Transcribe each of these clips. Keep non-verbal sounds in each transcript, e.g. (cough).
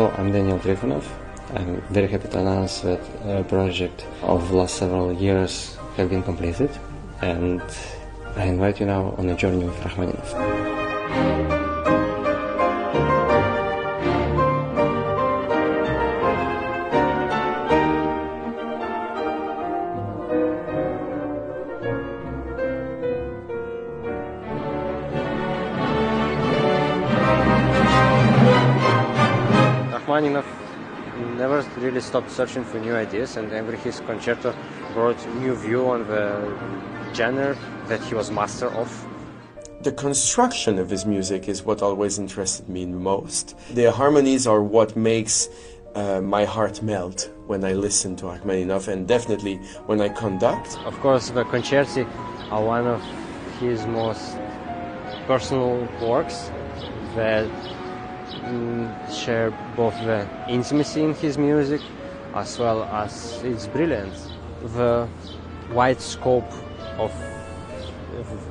Hello, I'm Daniil Trifonov. I'm very happy to announce that a project of the last several years have been completed and I invite you now on a journey with Rachmaninoff. Rachmaninoff never really stopped searching for new ideas, and every his concerto brought new view on the genre that he was master of. The construction of his music is what always interested me most. The harmonies are what makes uh, my heart melt when I listen to Rachmaninoff, and definitely when I conduct. Of course, the concerti are one of his most personal works that share both the intimacy in his music as well as its brilliance. The wide scope of,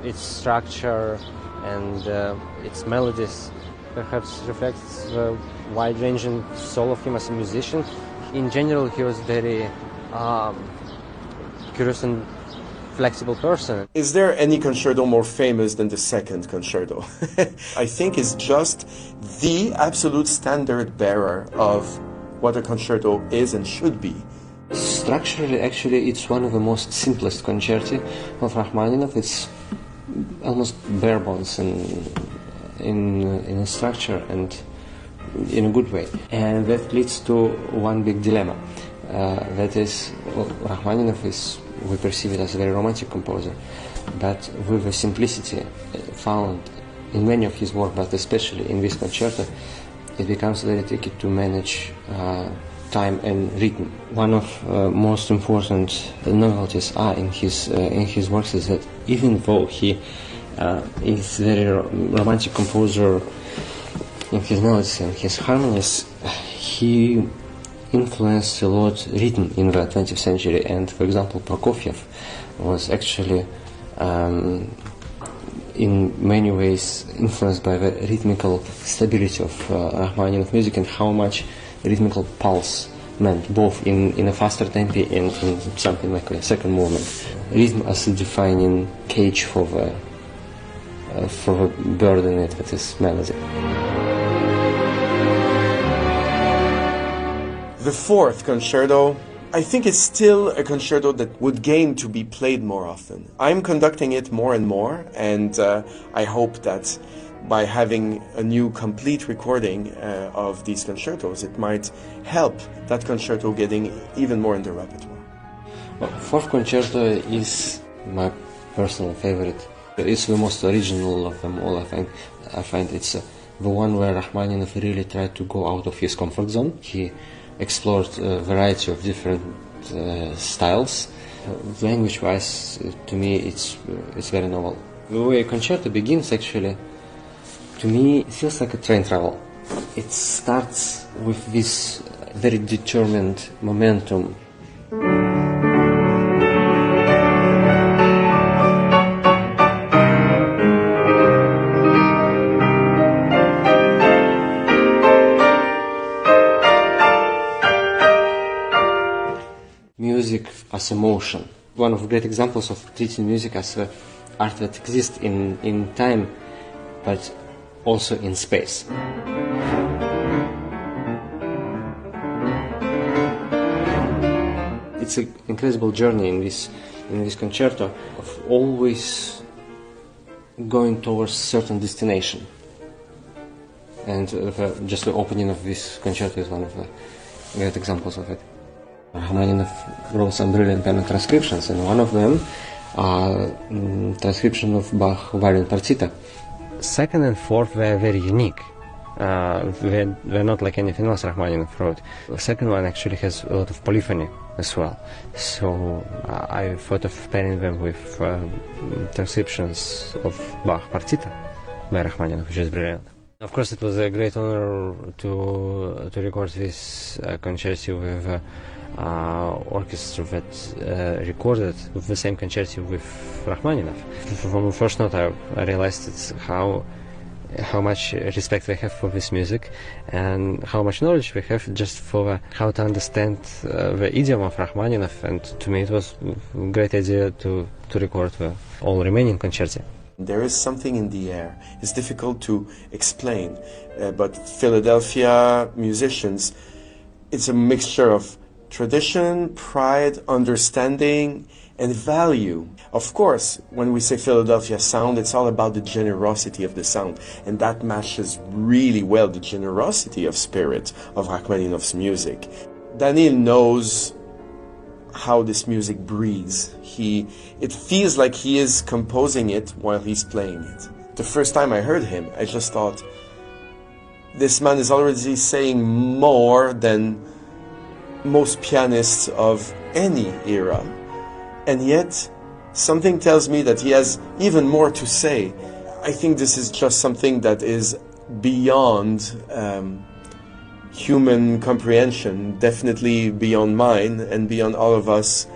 its structure and uh, its melodies perhaps reflects the wide-ranging soul of him as a musician. In general, he was very um, curious and flexible person. Is there any concerto more famous than the second concerto? (laughs) I think it's just the absolute standard bearer of what a concerto is and should be. Structurally, actually, it's one of the most simplest concerti of Rachmaninoff. It's almost bare bones in, in, in structure and in a good way. And that leads to one big dilemma. Uh, that is, well, Rachmaninoff is, we perceive it as a very romantic composer, but with the simplicity found in many of his work, but especially in this concerto, it becomes very tricky to manage uh, time and rhythm. One of uh, most important novelties are in his uh, in his works is that even though he uh, is very romantic composer in his melodies and his harmonies, he influenced a lot rhythm in the 20th century. And for example, Prokofiev was actually um, in many ways influenced by the rhythmical stability of uh, Rachmaninoff music and how much rhythmical pulse meant both in, in a faster tempo and in something like a second movement. Rhythm as a defining cage for the, uh, for the it with its melody. The fourth concerto, I think it's still a concerto that would gain to be played more often. I'm conducting it more and more, and uh, I hope that by having a new complete recording uh, of these concertos, it might help that concerto getting even more in the repertoire. Well, fourth concerto is my personal favorite. It's the most original of them all. I think. I find it's uh, the one where Rachmaninoff really tried to go out of his comfort zone. He explored a variety of different uh, styles. Language-wise, to me, it's it's very novel. The way a concerto begins, actually, to me, it feels like a train travel. It starts with this very determined momentum. As emotion. One of great examples of treating music as art that exists in, in time, but also in space. It's an incredible journey in this in this concerto of always going towards certain destination. And uh, just the opening of this concerto is one of the great examples of it. Rachmaninoff wrote some brilliant piano transcriptions, and one of them mm, transcription of Bach Violin Partita second and fourth were very unique. Uh, they're, they're, not like anything else Rachmaninoff wrote. The second one actually has a lot of polyphony as well. So uh, I thought of pairing them with uh, transcriptions of Bach Partita by Rachmaninoff, which is brilliant. Of course, it was a great honor to to record this uh, concerto with uh, uh, orchestra that recorded the same concerto with Rachmaninoff. From the first note, I, I realized how how much respect we have for this music and how much knowledge we have just for how to understand uh, the idiom of Rachmaninoff. And to me, it was a great idea to, to record the all remaining concerti. There is something in the air. It's difficult to explain, uh, but Philadelphia musicians, it's a mixture of tradition, pride, understanding, and value. Of course, when we say Philadelphia sound, it's all about the generosity of the sound, and that matches really well the generosity of spirit of Rachmaninoff's music. Daniel knows how this music breathes. He, it feels like he is composing it while he's playing it. The first time I heard him, I just thought, this man is already saying more than most pianists of any era. And yet, something tells me that he has even more to say. I think this is just something that is beyond um, human comprehension, definitely beyond mine and beyond all of us